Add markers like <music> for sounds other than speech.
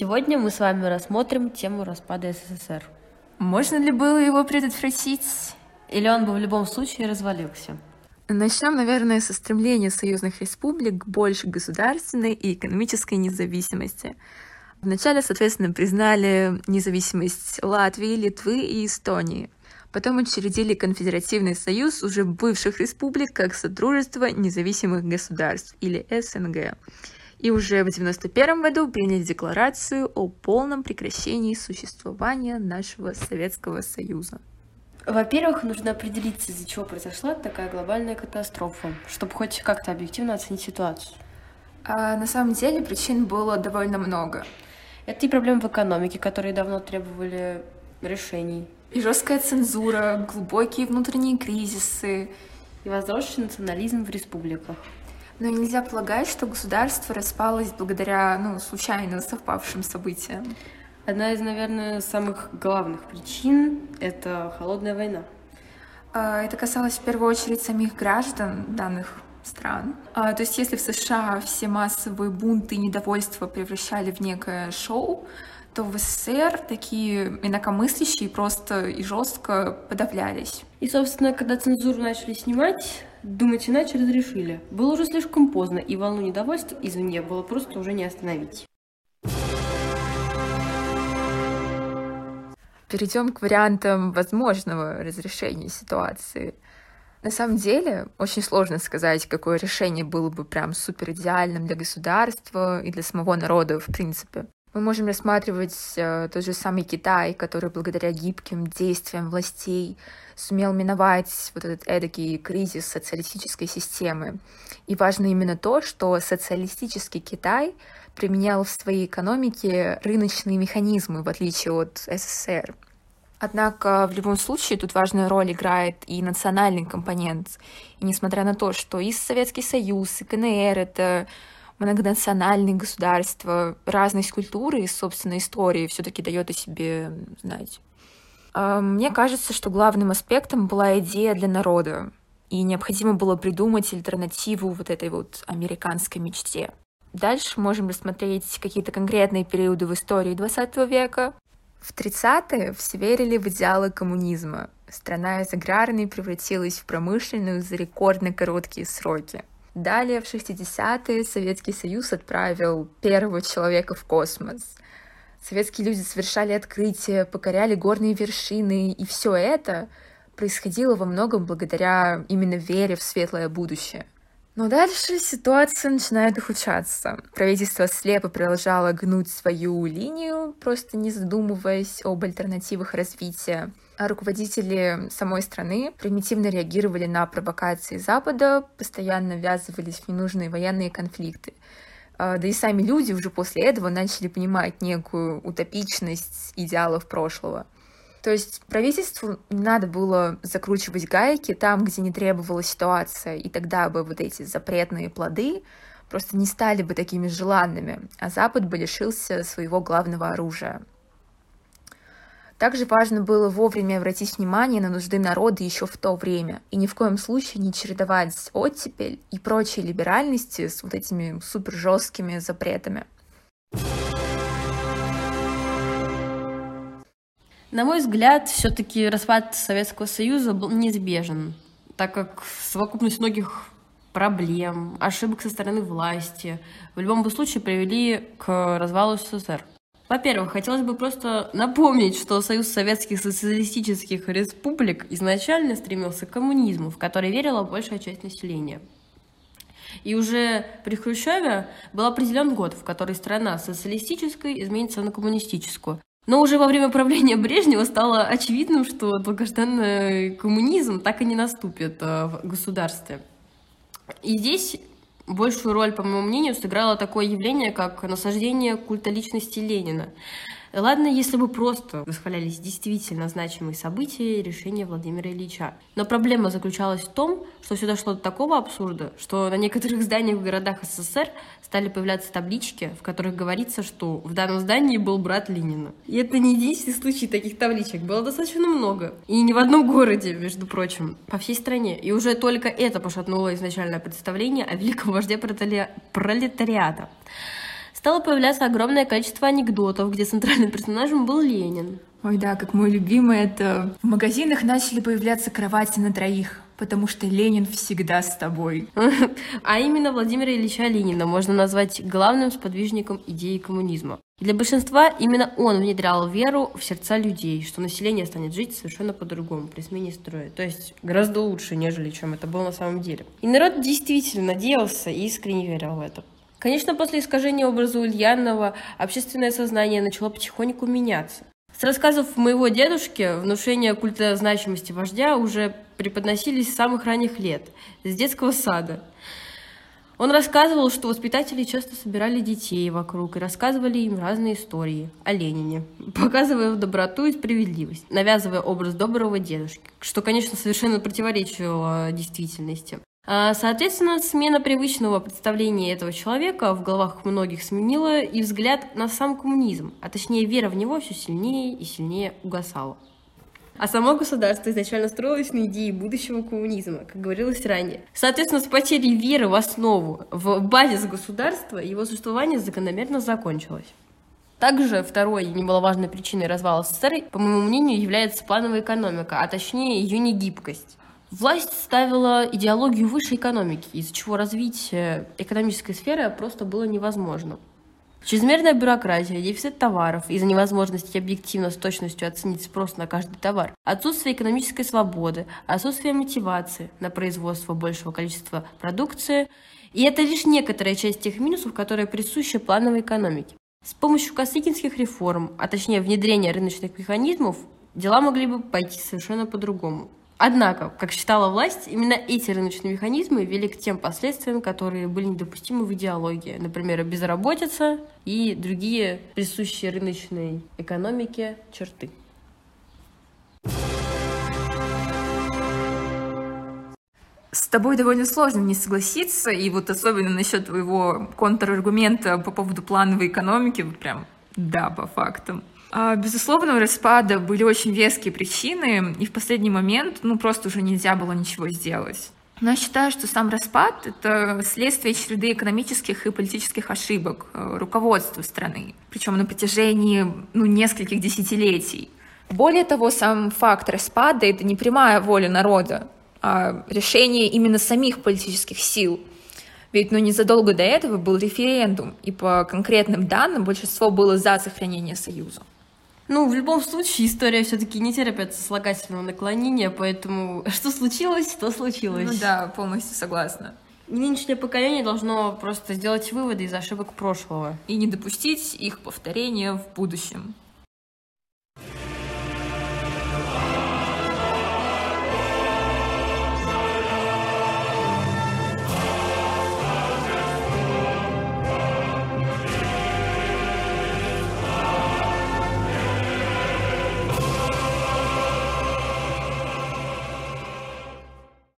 Сегодня мы с вами рассмотрим тему распада СССР. Можно ли было его предотвратить? Или он бы в любом случае развалился? Начнем, наверное, со стремления союзных республик к больше государственной и экономической независимости. Вначале, соответственно, признали независимость Латвии, Литвы и Эстонии. Потом учредили конфедеративный союз уже бывших республик как Содружество независимых государств или СНГ. И уже в 1991 году приняли декларацию о полном прекращении существования нашего Советского Союза. Во-первых, нужно определиться, из-за чего произошла такая глобальная катастрофа, чтобы хоть как-то объективно оценить ситуацию. А на самом деле причин было довольно много. Это и проблемы в экономике, которые давно требовали решений. И жесткая цензура, глубокие внутренние кризисы. И возросший национализм в республиках. Но нельзя полагать, что государство распалось благодаря ну, случайно совпавшим событиям. Одна из, наверное, самых главных причин — это холодная война. А, это касалось в первую очередь самих граждан данных стран. А, то есть если в США все массовые бунты и недовольства превращали в некое шоу, то в СССР такие инакомыслящие просто и жестко подавлялись. И, собственно, когда цензуру начали снимать, думать иначе разрешили. Было уже слишком поздно, и волну недовольства извне было просто уже не остановить. Перейдем к вариантам возможного разрешения ситуации. На самом деле, очень сложно сказать, какое решение было бы прям супер идеальным для государства и для самого народа, в принципе. Мы можем рассматривать э, тот же самый Китай, который благодаря гибким действиям властей сумел миновать вот этот эдакий кризис социалистической системы. И важно именно то, что социалистический Китай применял в своей экономике рыночные механизмы, в отличие от СССР. Однако в любом случае тут важную роль играет и национальный компонент. И несмотря на то, что и Советский Союз, и КНР — это многонациональные государства, разность культуры и собственной истории все-таки дает о себе знать. А, мне кажется, что главным аспектом была идея для народа, и необходимо было придумать альтернативу вот этой вот американской мечте. Дальше можем рассмотреть какие-то конкретные периоды в истории XX века. В 30-е все верили в идеалы коммунизма. Страна из аграрной превратилась в промышленную за рекордно короткие сроки. Далее, в 60-е, Советский Союз отправил первого человека в космос. Советские люди совершали открытия, покоряли горные вершины, и все это происходило во многом благодаря именно вере в светлое будущее — но дальше ситуация начинает ухудшаться. Правительство слепо продолжало гнуть свою линию, просто не задумываясь об альтернативах развития. А руководители самой страны примитивно реагировали на провокации Запада, постоянно ввязывались в ненужные военные конфликты. А, да и сами люди уже после этого начали понимать некую утопичность идеалов прошлого — то есть правительству не надо было закручивать гайки там, где не требовала ситуация, и тогда бы вот эти запретные плоды просто не стали бы такими желанными, а Запад бы лишился своего главного оружия. Также важно было вовремя обратить внимание на нужды народа еще в то время, и ни в коем случае не чередовать оттепель и прочие либеральности с вот этими супер жесткими запретами. На мой взгляд, все-таки распад Советского Союза был неизбежен, так как совокупность многих проблем, ошибок со стороны власти в любом случае привели к развалу СССР. Во-первых, хотелось бы просто напомнить, что Союз Советских Социалистических Республик изначально стремился к коммунизму, в который верила большая часть населения. И уже при Хрущеве был определен год, в который страна социалистической изменится на коммунистическую. Но уже во время правления Брежнева стало очевидным, что долгожданный коммунизм так и не наступит э, в государстве. И здесь большую роль, по моему мнению, сыграло такое явление, как насаждение культа личности Ленина. Ладно, если бы просто восхвалялись действительно значимые события и решения Владимира Ильича. Но проблема заключалась в том, что все дошло до такого абсурда, что на некоторых зданиях в городах СССР стали появляться таблички, в которых говорится, что в данном здании был брат Ленина. И это не единственный случай таких табличек, было достаточно много. И не в одном городе, между прочим, по всей стране. И уже только это пошатнуло изначальное представление о великом вожде пролетариата. Стало появляться огромное количество анекдотов, где центральным <laughs> персонажем был Ленин. Ой, да, как мой любимый, это в магазинах начали появляться кровати на троих, потому что Ленин всегда с тобой. <laughs> А именно Владимира Ильича Ленина можно назвать главным сподвижником идеи коммунизма. Для большинства именно он внедрял веру в сердца людей, что население станет жить совершенно по-другому при смене строя. То есть гораздо лучше, нежели чем это было на самом деле. И народ действительно надеялся и искренне верил в это. Конечно, после искажения образа Ульянова общественное сознание начало потихоньку меняться. С рассказов моего дедушки внушение культа значимости вождя уже преподносились с самых ранних лет, с детского сада. Он рассказывал, что воспитатели часто собирали детей вокруг и рассказывали им разные истории о Ленине, <laughs> показывая доброту и справедливость, навязывая образ доброго дедушки, что, конечно, совершенно противоречило действительности. А, соответственно, смена привычного представления этого человека в головах многих сменила и взгляд на сам коммунизм, а точнее вера в него все сильнее и сильнее угасала. А само государство изначально строилось на идее будущего коммунизма, как говорилось ранее. Соответственно, с потерей веры в основу, в базис государства, его существование закономерно закончилось. Также второй немаловажной причиной развала СССР, по моему мнению, является плановая экономика, а точнее ее негибкость. Власть ставила идеологию выше экономики, из-за чего развитие экономической сферы просто было невозможно. Чрезмерная бюрократия, дефицит товаров из-за невозможности объективно с точностью оценить спрос на каждый товар, отсутствие экономической свободы, отсутствие мотивации на производство большего количества продукции. И это лишь некоторая часть тех минусов, которые присущи плановой экономике. С помощью косыгинских реформ, а точнее внедрения рыночных механизмов, дела могли бы пойти совершенно по-другому. Однако, как считала власть, именно эти рыночные механизмы вели к тем последствиям, которые были недопустимы в идеологии. Например, безработица и другие присущие рыночной экономике черты. С тобой довольно сложно не согласиться, и вот особенно насчет твоего контраргумента по поводу плановой экономики, прям да, по фактам. А, безусловно, у распада были очень веские причины, и в последний момент, ну, просто уже нельзя было ничего сделать. Но я считаю, что сам распад — это следствие череды экономических и политических ошибок э, руководства страны, причем на протяжении ну, нескольких десятилетий. Более того, сам факт распада — это не прямая воля народа, а решение именно самих политических сил. Ведь ну, незадолго до этого был референдум, и по конкретным данным большинство было за сохранение Союза. Ну, в любом случае, история все-таки не терпит сослагательного наклонения, поэтому <laughs> что случилось, то случилось. Ну да, полностью согласна. Нынешнее поколение должно просто сделать выводы из ошибок прошлого. И не допустить их повторения в будущем.